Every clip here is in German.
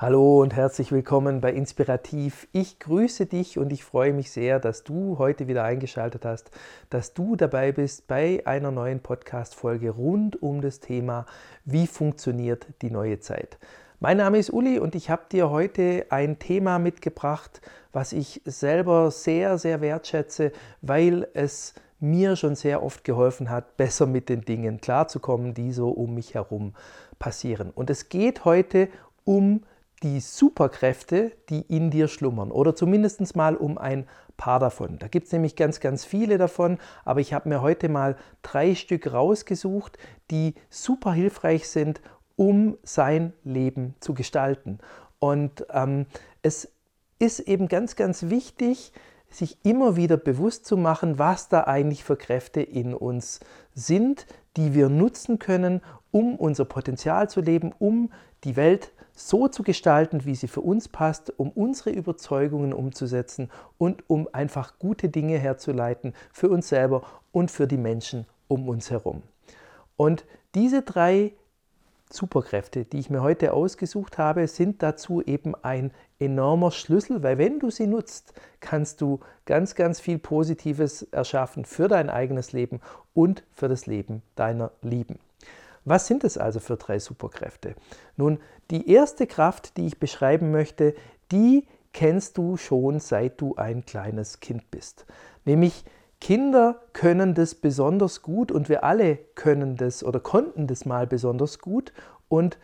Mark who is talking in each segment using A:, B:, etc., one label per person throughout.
A: Hallo und herzlich willkommen bei Inspirativ. Ich grüße dich und ich freue mich sehr, dass du heute wieder eingeschaltet hast, dass du dabei bist bei einer neuen Podcast-Folge rund um das Thema Wie funktioniert die neue Zeit? Mein Name ist Uli und ich habe dir heute ein Thema mitgebracht, was ich selber sehr, sehr wertschätze, weil es mir schon sehr oft geholfen hat, besser mit den Dingen klarzukommen, die so um mich herum passieren. Und es geht heute um die Superkräfte, die in dir schlummern oder zumindest mal um ein paar davon. Da gibt es nämlich ganz, ganz viele davon, aber ich habe mir heute mal drei Stück rausgesucht, die super hilfreich sind, um sein Leben zu gestalten. Und ähm, es ist eben ganz, ganz wichtig, sich immer wieder bewusst zu machen, was da eigentlich für Kräfte in uns sind, die wir nutzen können, um unser Potenzial zu leben, um die Welt zu so zu gestalten, wie sie für uns passt, um unsere Überzeugungen umzusetzen und um einfach gute Dinge herzuleiten für uns selber und für die Menschen um uns herum. Und diese drei Superkräfte, die ich mir heute ausgesucht habe, sind dazu eben ein enormer Schlüssel, weil wenn du sie nutzt, kannst du ganz, ganz viel Positives erschaffen für dein eigenes Leben und für das Leben deiner Lieben. Was sind es also für drei Superkräfte? Nun, die erste Kraft, die ich beschreiben möchte, die kennst du schon seit du ein kleines Kind bist. Nämlich Kinder können das besonders gut und wir alle können das oder konnten das mal besonders gut und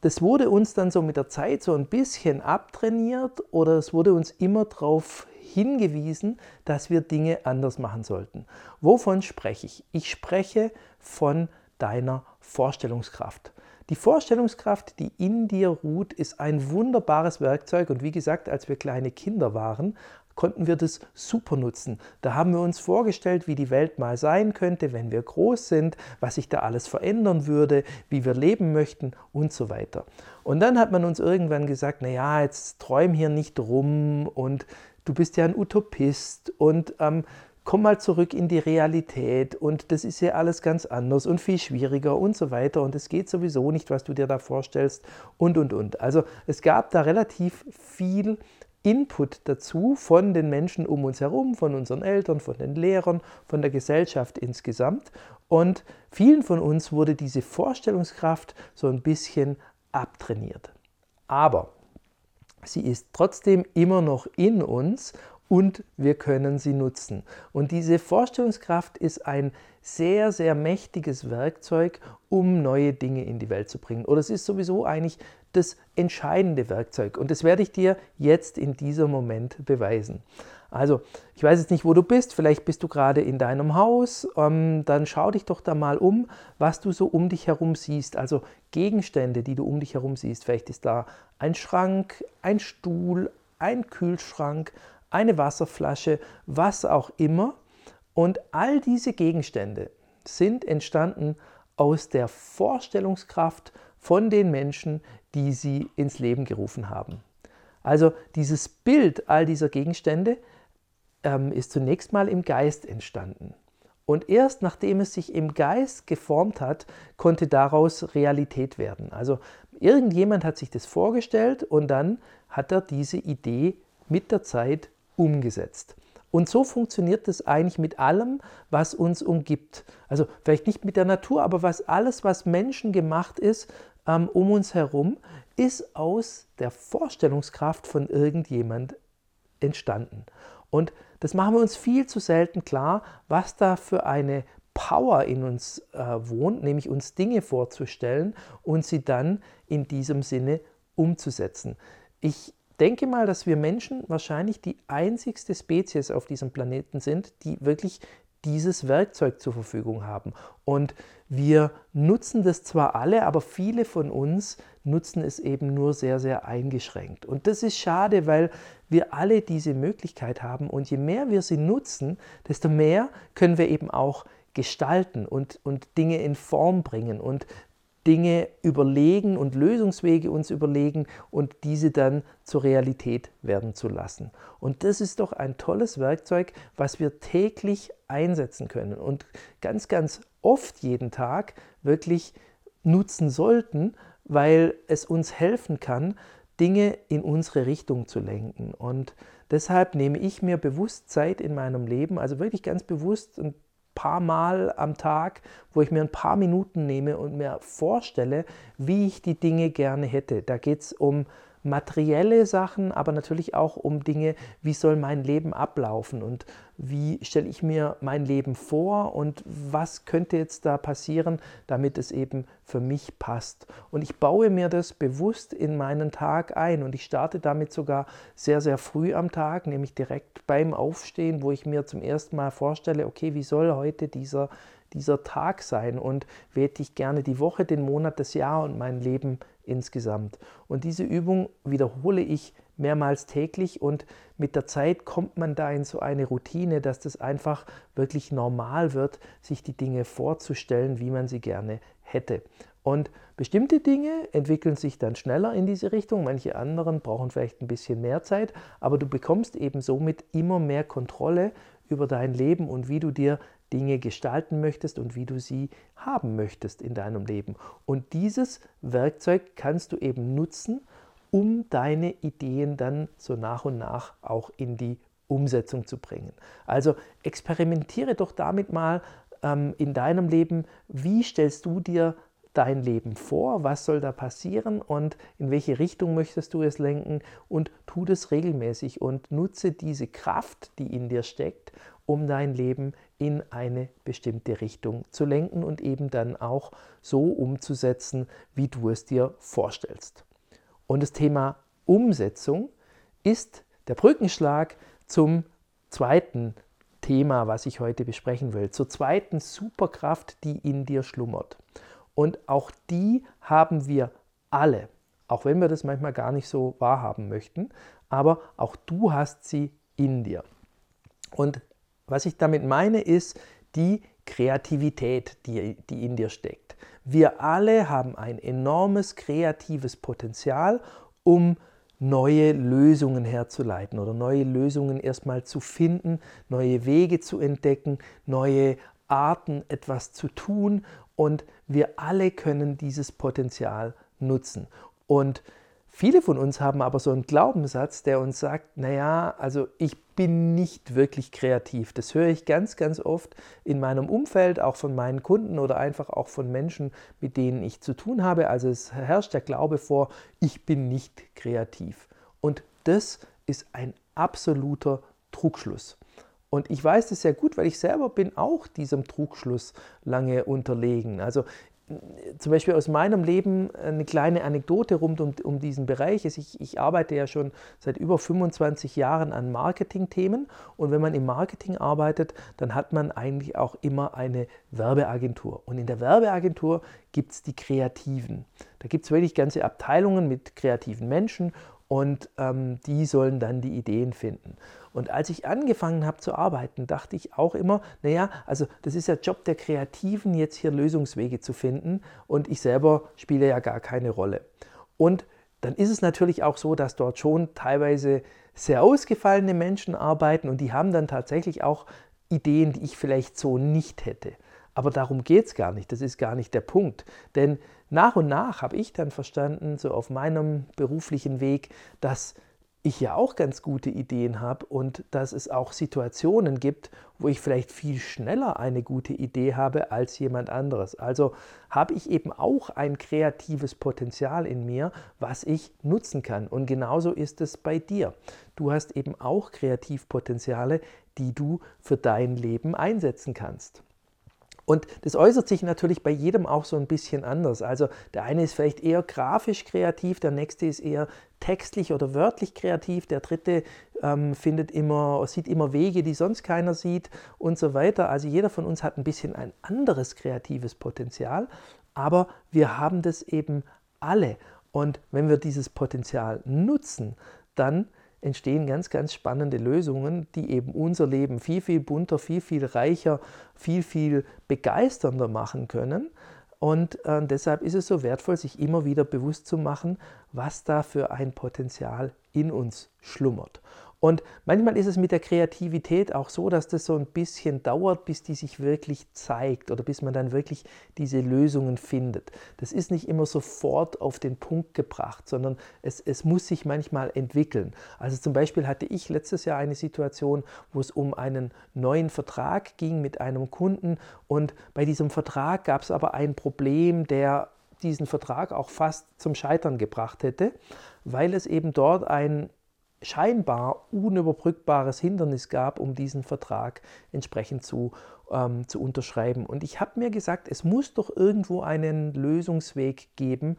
A: das wurde uns dann so mit der Zeit so ein bisschen abtrainiert oder es wurde uns immer darauf hingewiesen, dass wir Dinge anders machen sollten. Wovon spreche ich? Ich spreche von deiner Vorstellungskraft. Die Vorstellungskraft, die in dir ruht, ist ein wunderbares Werkzeug und wie gesagt, als wir kleine Kinder waren, konnten wir das super nutzen. Da haben wir uns vorgestellt, wie die Welt mal sein könnte, wenn wir groß sind, was sich da alles verändern würde, wie wir leben möchten und so weiter. Und dann hat man uns irgendwann gesagt, naja, jetzt träum hier nicht rum und du bist ja ein Utopist und ähm, komm mal zurück in die Realität und das ist ja alles ganz anders und viel schwieriger und so weiter und es geht sowieso nicht, was du dir da vorstellst und und und. Also es gab da relativ viel Input dazu von den Menschen um uns herum, von unseren Eltern, von den Lehrern, von der Gesellschaft insgesamt und vielen von uns wurde diese Vorstellungskraft so ein bisschen abtrainiert. Aber sie ist trotzdem immer noch in uns und wir können sie nutzen. Und diese Vorstellungskraft ist ein sehr, sehr mächtiges Werkzeug, um neue Dinge in die Welt zu bringen. Oder es ist sowieso eigentlich das entscheidende Werkzeug. Und das werde ich dir jetzt in diesem Moment beweisen. Also, ich weiß jetzt nicht, wo du bist. Vielleicht bist du gerade in deinem Haus. Ähm, dann schau dich doch da mal um, was du so um dich herum siehst. Also Gegenstände, die du um dich herum siehst. Vielleicht ist da ein Schrank, ein Stuhl, ein Kühlschrank, eine Wasserflasche, was auch immer. Und all diese Gegenstände sind entstanden aus der Vorstellungskraft von den Menschen, die sie ins Leben gerufen haben. Also dieses Bild all dieser Gegenstände ähm, ist zunächst mal im Geist entstanden. Und erst nachdem es sich im Geist geformt hat, konnte daraus Realität werden. Also irgendjemand hat sich das vorgestellt und dann hat er diese Idee mit der Zeit umgesetzt. Und so funktioniert es eigentlich mit allem, was uns umgibt. Also vielleicht nicht mit der Natur, aber was alles, was Menschen gemacht ist ähm, um uns herum, ist aus der Vorstellungskraft von irgendjemand entstanden. Und das machen wir uns viel zu selten klar, was da für eine Power in uns äh, wohnt, nämlich uns Dinge vorzustellen und sie dann in diesem Sinne umzusetzen. Ich denke mal, dass wir Menschen wahrscheinlich die einzigste Spezies auf diesem Planeten sind, die wirklich dieses Werkzeug zur Verfügung haben. Und wir nutzen das zwar alle, aber viele von uns nutzen es eben nur sehr, sehr eingeschränkt. Und das ist schade, weil wir alle diese Möglichkeit haben. Und je mehr wir sie nutzen, desto mehr können wir eben auch gestalten und, und Dinge in Form bringen und Dinge überlegen und Lösungswege uns überlegen und diese dann zur Realität werden zu lassen. Und das ist doch ein tolles Werkzeug, was wir täglich einsetzen können und ganz, ganz oft jeden Tag wirklich nutzen sollten, weil es uns helfen kann, Dinge in unsere Richtung zu lenken. Und deshalb nehme ich mir bewusst Zeit in meinem Leben, also wirklich ganz bewusst ein paar Mal am Tag, wo ich mir ein paar Minuten nehme und mir vorstelle, wie ich die Dinge gerne hätte. Da geht es um materielle Sachen, aber natürlich auch um Dinge, wie soll mein Leben ablaufen und wie stelle ich mir mein Leben vor und was könnte jetzt da passieren, damit es eben für mich passt. Und ich baue mir das bewusst in meinen Tag ein und ich starte damit sogar sehr, sehr früh am Tag, nämlich direkt beim Aufstehen, wo ich mir zum ersten Mal vorstelle, okay, wie soll heute dieser dieser Tag sein und wie hätte ich gerne die Woche, den Monat, das Jahr und mein Leben insgesamt. Und diese Übung wiederhole ich mehrmals täglich und mit der Zeit kommt man da in so eine Routine, dass das einfach wirklich normal wird, sich die Dinge vorzustellen, wie man sie gerne hätte. Und bestimmte Dinge entwickeln sich dann schneller in diese Richtung, manche anderen brauchen vielleicht ein bisschen mehr Zeit, aber du bekommst eben somit immer mehr Kontrolle über dein Leben und wie du dir Dinge gestalten möchtest und wie du sie haben möchtest in deinem Leben. Und dieses Werkzeug kannst du eben nutzen, um deine Ideen dann so nach und nach auch in die Umsetzung zu bringen. Also experimentiere doch damit mal ähm, in deinem Leben, wie stellst du dir dein Leben vor, was soll da passieren und in welche Richtung möchtest du es lenken und tu das regelmäßig und nutze diese Kraft, die in dir steckt, um dein Leben in eine bestimmte Richtung zu lenken und eben dann auch so umzusetzen, wie du es dir vorstellst. Und das Thema Umsetzung ist der Brückenschlag zum zweiten Thema, was ich heute besprechen will, zur zweiten Superkraft, die in dir schlummert. Und auch die haben wir alle, auch wenn wir das manchmal gar nicht so wahrhaben möchten, aber auch du hast sie in dir. Und was ich damit meine, ist die Kreativität, die, die in dir steckt. Wir alle haben ein enormes kreatives Potenzial, um neue Lösungen herzuleiten oder neue Lösungen erstmal zu finden, neue Wege zu entdecken, neue Arten etwas zu tun und wir alle können dieses Potenzial nutzen. Und Viele von uns haben aber so einen Glaubenssatz, der uns sagt, naja, also ich bin nicht wirklich kreativ. Das höre ich ganz, ganz oft in meinem Umfeld, auch von meinen Kunden oder einfach auch von Menschen, mit denen ich zu tun habe. Also es herrscht der Glaube vor, ich bin nicht kreativ. Und das ist ein absoluter Trugschluss. Und ich weiß das sehr gut, weil ich selber bin auch diesem Trugschluss lange unterlegen. Also zum Beispiel aus meinem Leben eine kleine Anekdote rund um, um diesen Bereich ist, ich, ich, arbeite ja schon seit über 25 Jahren an Marketingthemen und wenn man im Marketing arbeitet, dann hat man eigentlich auch immer eine Werbeagentur. Und in der Werbeagentur gibt es die Kreativen. Da gibt es wirklich ganze Abteilungen mit kreativen Menschen und ähm, die sollen dann die Ideen finden. Und als ich angefangen habe zu arbeiten, dachte ich auch immer, naja, also das ist ja Job der Kreativen, jetzt hier Lösungswege zu finden und ich selber spiele ja gar keine Rolle. Und dann ist es natürlich auch so, dass dort schon teilweise sehr ausgefallene Menschen arbeiten und die haben dann tatsächlich auch Ideen, die ich vielleicht so nicht hätte. Aber darum geht es gar nicht, das ist gar nicht der Punkt. Denn nach und nach habe ich dann verstanden, so auf meinem beruflichen Weg, dass ich ja auch ganz gute Ideen habe und dass es auch Situationen gibt, wo ich vielleicht viel schneller eine gute Idee habe als jemand anderes. Also habe ich eben auch ein kreatives Potenzial in mir, was ich nutzen kann. Und genauso ist es bei dir. Du hast eben auch Kreativpotenziale, die du für dein Leben einsetzen kannst. Und das äußert sich natürlich bei jedem auch so ein bisschen anders. Also der eine ist vielleicht eher grafisch kreativ, der nächste ist eher textlich oder wörtlich kreativ, der dritte ähm, findet immer, sieht immer Wege, die sonst keiner sieht und so weiter. Also jeder von uns hat ein bisschen ein anderes kreatives Potenzial, aber wir haben das eben alle. Und wenn wir dieses Potenzial nutzen, dann entstehen ganz, ganz spannende Lösungen, die eben unser Leben viel, viel bunter, viel, viel reicher, viel, viel begeisternder machen können. Und äh, deshalb ist es so wertvoll, sich immer wieder bewusst zu machen, was da für ein Potenzial in uns schlummert. Und manchmal ist es mit der Kreativität auch so, dass das so ein bisschen dauert, bis die sich wirklich zeigt oder bis man dann wirklich diese Lösungen findet. Das ist nicht immer sofort auf den Punkt gebracht, sondern es, es muss sich manchmal entwickeln. Also zum Beispiel hatte ich letztes Jahr eine Situation, wo es um einen neuen Vertrag ging mit einem Kunden und bei diesem Vertrag gab es aber ein Problem, der diesen Vertrag auch fast zum Scheitern gebracht hätte, weil es eben dort ein scheinbar unüberbrückbares Hindernis gab, um diesen Vertrag entsprechend zu, ähm, zu unterschreiben. Und ich habe mir gesagt, es muss doch irgendwo einen Lösungsweg geben,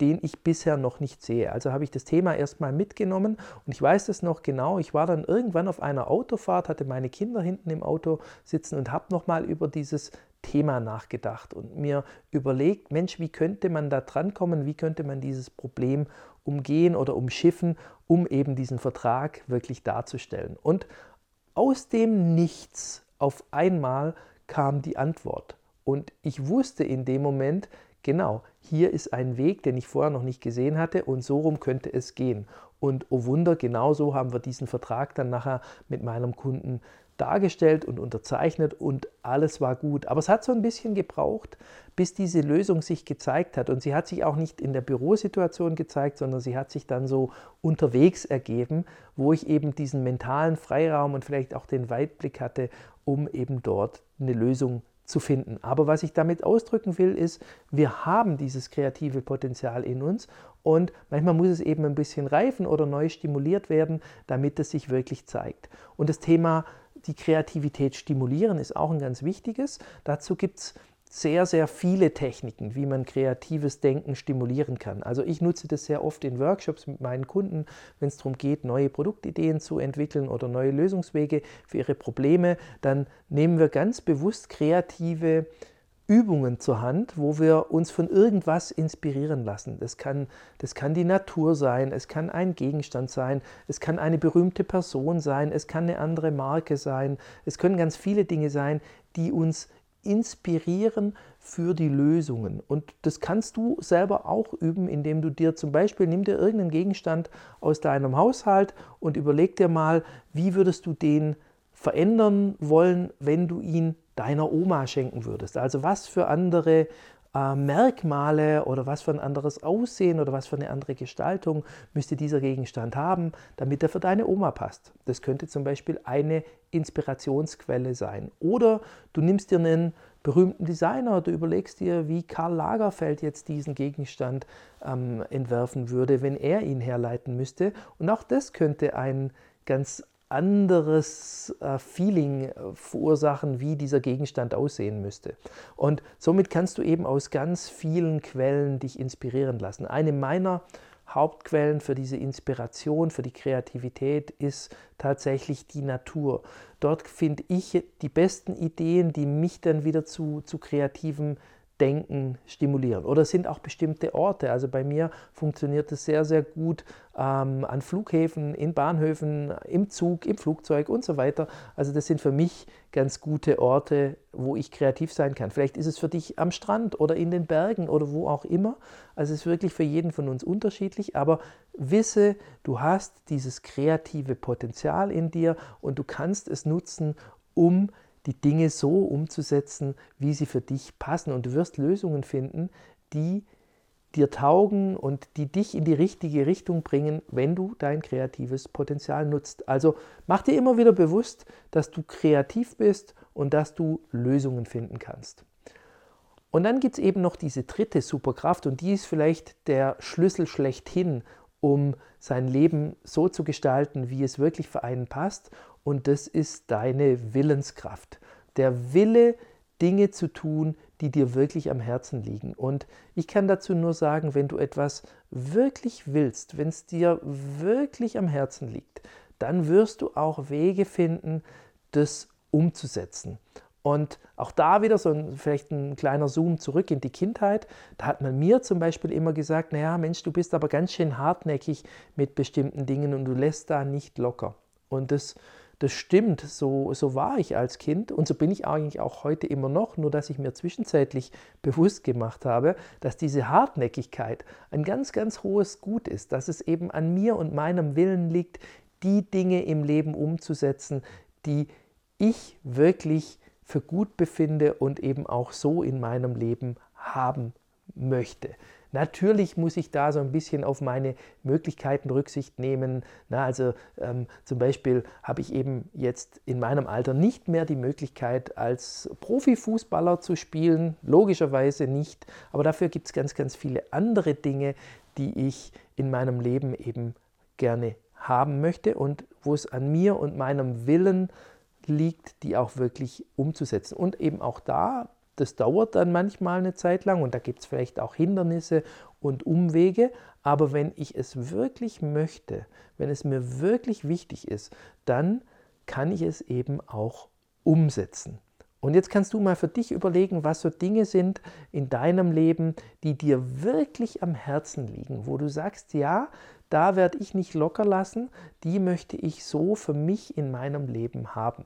A: den ich bisher noch nicht sehe. Also habe ich das Thema erstmal mitgenommen und ich weiß das noch genau. Ich war dann irgendwann auf einer Autofahrt, hatte meine Kinder hinten im Auto sitzen und habe nochmal über dieses Thema nachgedacht und mir überlegt, Mensch, wie könnte man da drankommen, wie könnte man dieses Problem umgehen oder umschiffen, um eben diesen Vertrag wirklich darzustellen. Und aus dem Nichts auf einmal kam die Antwort. Und ich wusste in dem Moment, genau, hier ist ein Weg, den ich vorher noch nicht gesehen hatte und so rum könnte es gehen. Und oh Wunder, genauso haben wir diesen Vertrag dann nachher mit meinem Kunden dargestellt und unterzeichnet und alles war gut. Aber es hat so ein bisschen gebraucht, bis diese Lösung sich gezeigt hat. Und sie hat sich auch nicht in der Bürosituation gezeigt, sondern sie hat sich dann so unterwegs ergeben, wo ich eben diesen mentalen Freiraum und vielleicht auch den Weitblick hatte, um eben dort eine Lösung zu finden. Aber was ich damit ausdrücken will, ist, wir haben dieses kreative Potenzial in uns und manchmal muss es eben ein bisschen reifen oder neu stimuliert werden, damit es sich wirklich zeigt. Und das Thema die Kreativität stimulieren ist auch ein ganz wichtiges. Dazu gibt es sehr, sehr viele Techniken, wie man kreatives Denken stimulieren kann. Also ich nutze das sehr oft in Workshops mit meinen Kunden, wenn es darum geht, neue Produktideen zu entwickeln oder neue Lösungswege für ihre Probleme. Dann nehmen wir ganz bewusst kreative Übungen zur Hand, wo wir uns von irgendwas inspirieren lassen. Das kann, das kann die Natur sein, es kann ein Gegenstand sein, es kann eine berühmte Person sein, es kann eine andere Marke sein, es können ganz viele Dinge sein, die uns inspirieren für die Lösungen. Und das kannst du selber auch üben, indem du dir zum Beispiel, nimm dir irgendeinen Gegenstand aus deinem Haushalt und überleg dir mal, wie würdest du den verändern wollen, wenn du ihn deiner Oma schenken würdest. Also was für andere äh, Merkmale oder was für ein anderes Aussehen oder was für eine andere Gestaltung müsste dieser Gegenstand haben, damit er für deine Oma passt. Das könnte zum Beispiel eine Inspirationsquelle sein. Oder du nimmst dir einen berühmten Designer, du überlegst dir, wie Karl Lagerfeld jetzt diesen Gegenstand ähm, entwerfen würde, wenn er ihn herleiten müsste. Und auch das könnte ein ganz anderes äh, Feeling äh, verursachen, wie dieser Gegenstand aussehen müsste. Und somit kannst du eben aus ganz vielen Quellen dich inspirieren lassen. Eine meiner Hauptquellen für diese Inspiration, für die Kreativität ist tatsächlich die Natur. Dort finde ich die besten Ideen, die mich dann wieder zu, zu kreativen Denken stimulieren. Oder sind auch bestimmte Orte. Also bei mir funktioniert es sehr, sehr gut ähm, an Flughäfen, in Bahnhöfen, im Zug, im Flugzeug und so weiter. Also das sind für mich ganz gute Orte, wo ich kreativ sein kann. Vielleicht ist es für dich am Strand oder in den Bergen oder wo auch immer. Also es ist wirklich für jeden von uns unterschiedlich. Aber wisse, du hast dieses kreative Potenzial in dir und du kannst es nutzen, um die Dinge so umzusetzen, wie sie für dich passen. Und du wirst Lösungen finden, die dir taugen und die dich in die richtige Richtung bringen, wenn du dein kreatives Potenzial nutzt. Also mach dir immer wieder bewusst, dass du kreativ bist und dass du Lösungen finden kannst. Und dann gibt es eben noch diese dritte Superkraft und die ist vielleicht der Schlüssel schlechthin, um sein Leben so zu gestalten, wie es wirklich für einen passt und das ist deine Willenskraft. Der Wille, Dinge zu tun, die dir wirklich am Herzen liegen. Und ich kann dazu nur sagen, wenn du etwas wirklich willst, wenn es dir wirklich am Herzen liegt, dann wirst du auch Wege finden, das umzusetzen. Und auch da wieder so ein, vielleicht ein kleiner Zoom zurück in die Kindheit. Da hat man mir zum Beispiel immer gesagt, naja Mensch, du bist aber ganz schön hartnäckig mit bestimmten Dingen und du lässt da nicht locker. Und das das stimmt, so, so war ich als Kind und so bin ich eigentlich auch heute immer noch, nur dass ich mir zwischenzeitlich bewusst gemacht habe, dass diese Hartnäckigkeit ein ganz, ganz hohes Gut ist, dass es eben an mir und meinem Willen liegt, die Dinge im Leben umzusetzen, die ich wirklich für gut befinde und eben auch so in meinem Leben haben möchte. Natürlich muss ich da so ein bisschen auf meine Möglichkeiten Rücksicht nehmen. Na, also ähm, zum Beispiel habe ich eben jetzt in meinem Alter nicht mehr die Möglichkeit, als Profifußballer zu spielen. Logischerweise nicht. Aber dafür gibt es ganz, ganz viele andere Dinge, die ich in meinem Leben eben gerne haben möchte und wo es an mir und meinem Willen liegt, die auch wirklich umzusetzen. Und eben auch da, das dauert dann manchmal eine Zeit lang und da gibt es vielleicht auch Hindernisse und Umwege, aber wenn ich es wirklich möchte, wenn es mir wirklich wichtig ist, dann kann ich es eben auch umsetzen. Und jetzt kannst du mal für dich überlegen, was so Dinge sind in deinem Leben, die dir wirklich am Herzen liegen, wo du sagst, ja, da werde ich nicht locker lassen, die möchte ich so für mich in meinem Leben haben.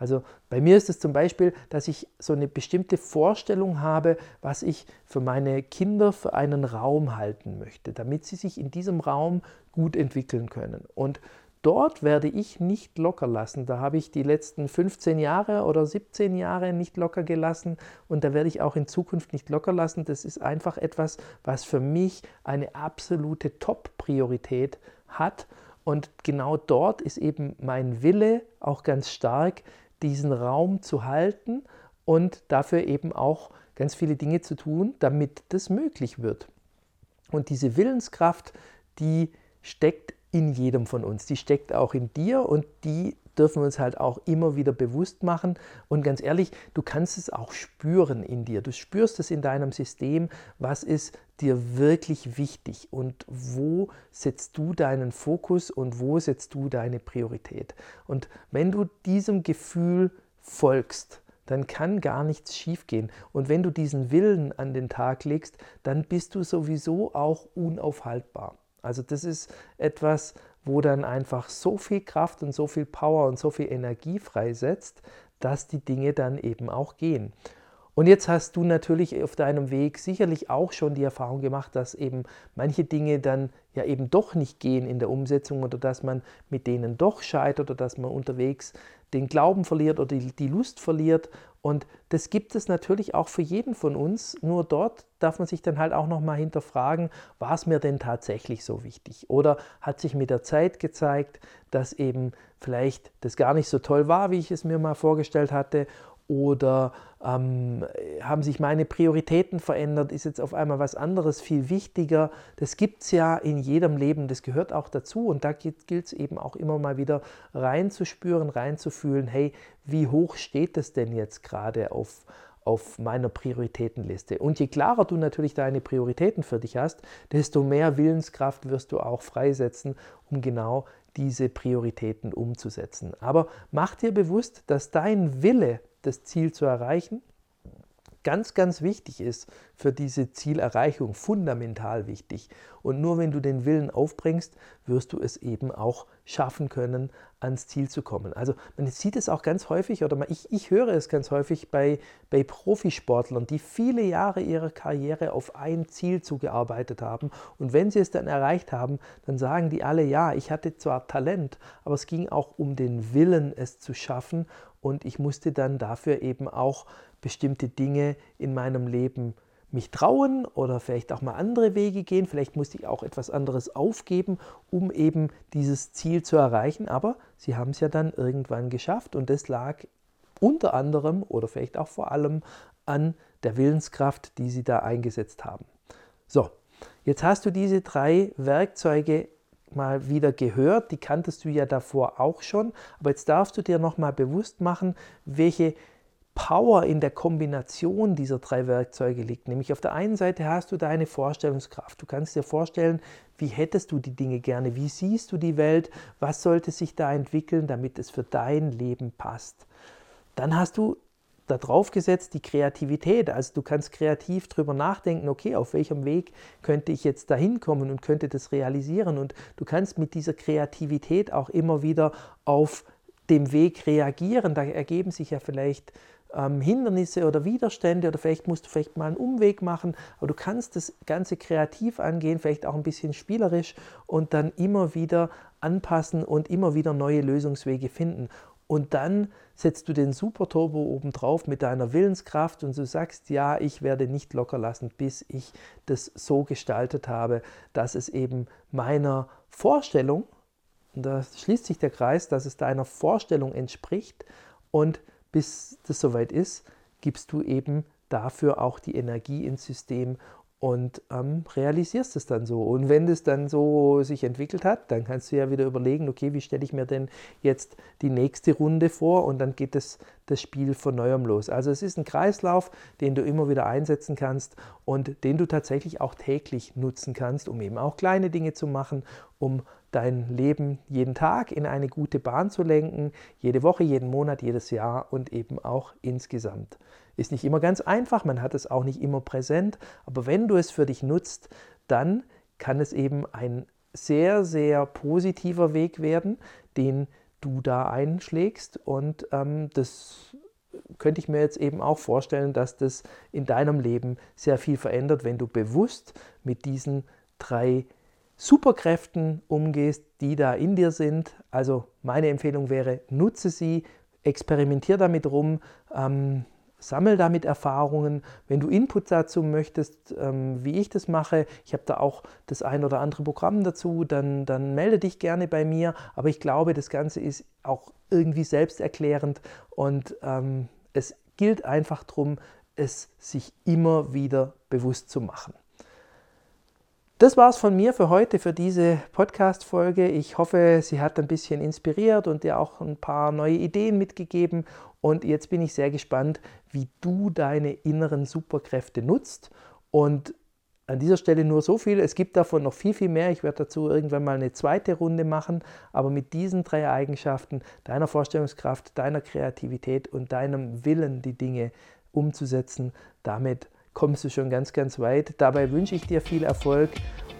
A: Also bei mir ist es zum Beispiel, dass ich so eine bestimmte Vorstellung habe, was ich für meine Kinder für einen Raum halten möchte, damit sie sich in diesem Raum gut entwickeln können. Und dort werde ich nicht locker lassen. Da habe ich die letzten 15 Jahre oder 17 Jahre nicht locker gelassen und da werde ich auch in Zukunft nicht locker lassen. Das ist einfach etwas, was für mich eine absolute Top-Priorität hat. Und genau dort ist eben mein Wille auch ganz stark, diesen Raum zu halten und dafür eben auch ganz viele Dinge zu tun, damit das möglich wird. Und diese Willenskraft, die steckt in jedem von uns. Die steckt auch in dir und die dürfen wir uns halt auch immer wieder bewusst machen. Und ganz ehrlich, du kannst es auch spüren in dir. Du spürst es in deinem System, was ist dir wirklich wichtig und wo setzt du deinen Fokus und wo setzt du deine Priorität. Und wenn du diesem Gefühl folgst, dann kann gar nichts schiefgehen. Und wenn du diesen Willen an den Tag legst, dann bist du sowieso auch unaufhaltbar. Also das ist etwas, wo dann einfach so viel Kraft und so viel Power und so viel Energie freisetzt, dass die Dinge dann eben auch gehen. Und jetzt hast du natürlich auf deinem Weg sicherlich auch schon die Erfahrung gemacht, dass eben manche Dinge dann ja eben doch nicht gehen in der Umsetzung oder dass man mit denen doch scheitert oder dass man unterwegs den Glauben verliert oder die Lust verliert. Und das gibt es natürlich auch für jeden von uns. Nur dort darf man sich dann halt auch nochmal hinterfragen, war es mir denn tatsächlich so wichtig? Oder hat sich mit der Zeit gezeigt, dass eben vielleicht das gar nicht so toll war, wie ich es mir mal vorgestellt hatte? Oder ähm, haben sich meine Prioritäten verändert? Ist jetzt auf einmal was anderes viel wichtiger? Das gibt es ja in jedem Leben, das gehört auch dazu. Und da gilt es eben auch immer mal wieder reinzuspüren, reinzufühlen, hey, wie hoch steht das denn jetzt gerade auf, auf meiner Prioritätenliste. Und je klarer du natürlich deine Prioritäten für dich hast, desto mehr Willenskraft wirst du auch freisetzen, um genau diese Prioritäten umzusetzen. Aber mach dir bewusst, dass dein Wille, das Ziel zu erreichen, ganz, ganz wichtig ist für diese Zielerreichung, fundamental wichtig. Und nur wenn du den Willen aufbringst, wirst du es eben auch schaffen können, ans Ziel zu kommen. Also man sieht es auch ganz häufig, oder ich, ich höre es ganz häufig bei, bei Profisportlern, die viele Jahre ihrer Karriere auf ein Ziel zugearbeitet haben. Und wenn sie es dann erreicht haben, dann sagen die alle, ja, ich hatte zwar Talent, aber es ging auch um den Willen, es zu schaffen. Und ich musste dann dafür eben auch bestimmte Dinge in meinem Leben mich trauen oder vielleicht auch mal andere Wege gehen. Vielleicht musste ich auch etwas anderes aufgeben, um eben dieses Ziel zu erreichen. Aber sie haben es ja dann irgendwann geschafft und das lag unter anderem oder vielleicht auch vor allem an der Willenskraft, die sie da eingesetzt haben. So, jetzt hast du diese drei Werkzeuge mal wieder gehört, die kanntest du ja davor auch schon, aber jetzt darfst du dir noch mal bewusst machen, welche Power in der Kombination dieser drei Werkzeuge liegt. Nämlich auf der einen Seite hast du deine Vorstellungskraft. Du kannst dir vorstellen, wie hättest du die Dinge gerne, wie siehst du die Welt, was sollte sich da entwickeln, damit es für dein Leben passt. Dann hast du darauf gesetzt die Kreativität. Also du kannst kreativ drüber nachdenken, okay, auf welchem Weg könnte ich jetzt dahin kommen und könnte das realisieren. Und du kannst mit dieser Kreativität auch immer wieder auf dem Weg reagieren. Da ergeben sich ja vielleicht ähm, Hindernisse oder Widerstände oder vielleicht musst du vielleicht mal einen Umweg machen, aber du kannst das Ganze kreativ angehen, vielleicht auch ein bisschen spielerisch und dann immer wieder anpassen und immer wieder neue Lösungswege finden. Und dann setzt du den Super-Turbo oben drauf mit deiner Willenskraft und du sagst, ja, ich werde nicht locker lassen, bis ich das so gestaltet habe, dass es eben meiner Vorstellung, und da schließt sich der Kreis, dass es deiner Vorstellung entspricht und bis das soweit ist, gibst du eben dafür auch die Energie ins System und ähm, realisierst es dann so. Und wenn es dann so sich entwickelt hat, dann kannst du ja wieder überlegen, okay, wie stelle ich mir denn jetzt die nächste Runde vor und dann geht das, das Spiel von neuem los. Also es ist ein Kreislauf, den du immer wieder einsetzen kannst und den du tatsächlich auch täglich nutzen kannst, um eben auch kleine Dinge zu machen, um dein Leben jeden Tag in eine gute Bahn zu lenken, jede Woche, jeden Monat, jedes Jahr und eben auch insgesamt. Ist nicht immer ganz einfach, man hat es auch nicht immer präsent, aber wenn du es für dich nutzt, dann kann es eben ein sehr, sehr positiver Weg werden, den du da einschlägst und ähm, das könnte ich mir jetzt eben auch vorstellen, dass das in deinem Leben sehr viel verändert, wenn du bewusst mit diesen drei Superkräften umgehst, die da in dir sind. Also meine Empfehlung wäre, nutze sie, experimentier damit rum, ähm, sammel damit Erfahrungen. Wenn du Input dazu möchtest, ähm, wie ich das mache, ich habe da auch das ein oder andere Programm dazu, dann, dann melde dich gerne bei mir. Aber ich glaube, das Ganze ist auch irgendwie selbsterklärend und ähm, es gilt einfach darum, es sich immer wieder bewusst zu machen. Das war es von mir für heute, für diese Podcast-Folge. Ich hoffe, sie hat ein bisschen inspiriert und dir auch ein paar neue Ideen mitgegeben. Und jetzt bin ich sehr gespannt, wie du deine inneren Superkräfte nutzt. Und an dieser Stelle nur so viel. Es gibt davon noch viel, viel mehr. Ich werde dazu irgendwann mal eine zweite Runde machen. Aber mit diesen drei Eigenschaften, deiner Vorstellungskraft, deiner Kreativität und deinem Willen, die Dinge umzusetzen, damit kommst du schon ganz, ganz weit. Dabei wünsche ich dir viel Erfolg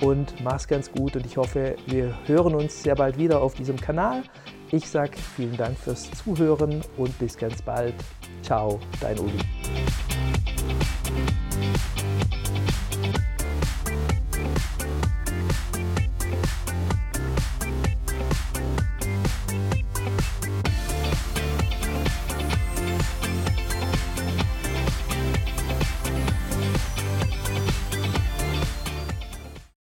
A: und mach's ganz gut und ich hoffe, wir hören uns sehr bald wieder auf diesem Kanal. Ich sage vielen Dank fürs Zuhören und bis ganz bald. Ciao, dein Uli.